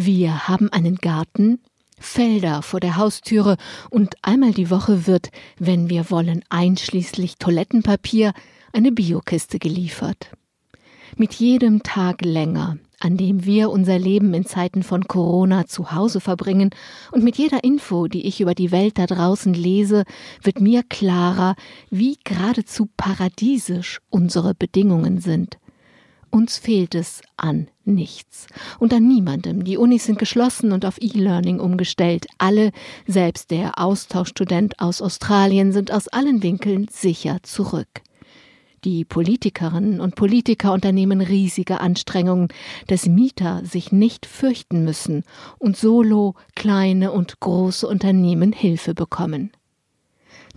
Wir haben einen Garten, Felder vor der Haustüre und einmal die Woche wird, wenn wir wollen, einschließlich Toilettenpapier, eine Biokiste geliefert. Mit jedem Tag länger, an dem wir unser Leben in Zeiten von Corona zu Hause verbringen, und mit jeder Info, die ich über die Welt da draußen lese, wird mir klarer, wie geradezu paradiesisch unsere Bedingungen sind. Uns fehlt es an nichts und an niemandem. Die Unis sind geschlossen und auf E-Learning umgestellt. Alle, selbst der Austauschstudent aus Australien, sind aus allen Winkeln sicher zurück. Die Politikerinnen und Politiker unternehmen riesige Anstrengungen, dass Mieter sich nicht fürchten müssen und solo kleine und große Unternehmen Hilfe bekommen.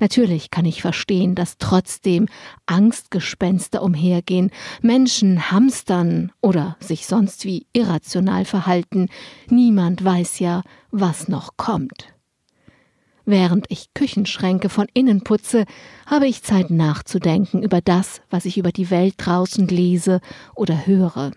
Natürlich kann ich verstehen, dass trotzdem Angstgespenster umhergehen, Menschen hamstern oder sich sonst wie irrational verhalten. Niemand weiß ja, was noch kommt. Während ich Küchenschränke von innen putze, habe ich Zeit nachzudenken über das, was ich über die Welt draußen lese oder höre.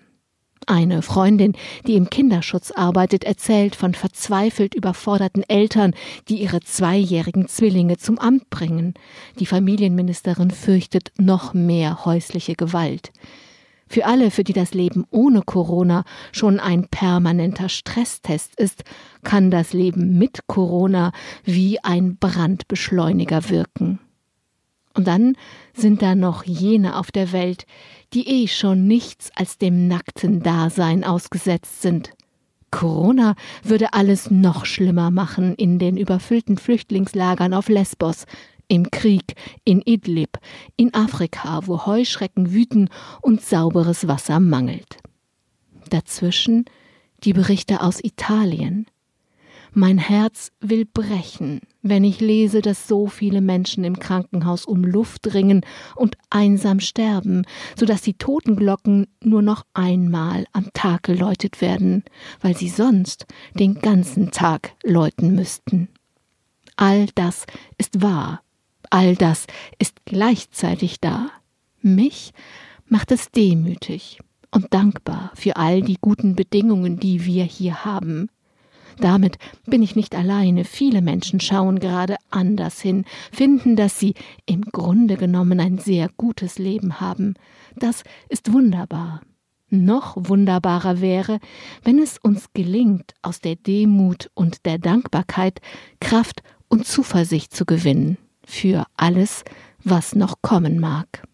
Eine Freundin, die im Kinderschutz arbeitet, erzählt von verzweifelt überforderten Eltern, die ihre zweijährigen Zwillinge zum Amt bringen. Die Familienministerin fürchtet noch mehr häusliche Gewalt. Für alle, für die das Leben ohne Corona schon ein permanenter Stresstest ist, kann das Leben mit Corona wie ein Brandbeschleuniger wirken. Und dann sind da noch jene auf der Welt, die eh schon nichts als dem nackten Dasein ausgesetzt sind. Corona würde alles noch schlimmer machen in den überfüllten Flüchtlingslagern auf Lesbos, im Krieg, in Idlib, in Afrika, wo Heuschrecken wüten und sauberes Wasser mangelt. Dazwischen die Berichte aus Italien, mein Herz will brechen, wenn ich lese, dass so viele Menschen im Krankenhaus um Luft ringen und einsam sterben, so dass die Totenglocken nur noch einmal am Tag geläutet werden, weil sie sonst den ganzen Tag läuten müssten. All das ist wahr, all das ist gleichzeitig da. Mich macht es demütig und dankbar für all die guten Bedingungen, die wir hier haben. Damit bin ich nicht alleine. Viele Menschen schauen gerade anders hin, finden, dass sie im Grunde genommen ein sehr gutes Leben haben. Das ist wunderbar. Noch wunderbarer wäre, wenn es uns gelingt, aus der Demut und der Dankbarkeit Kraft und Zuversicht zu gewinnen für alles, was noch kommen mag.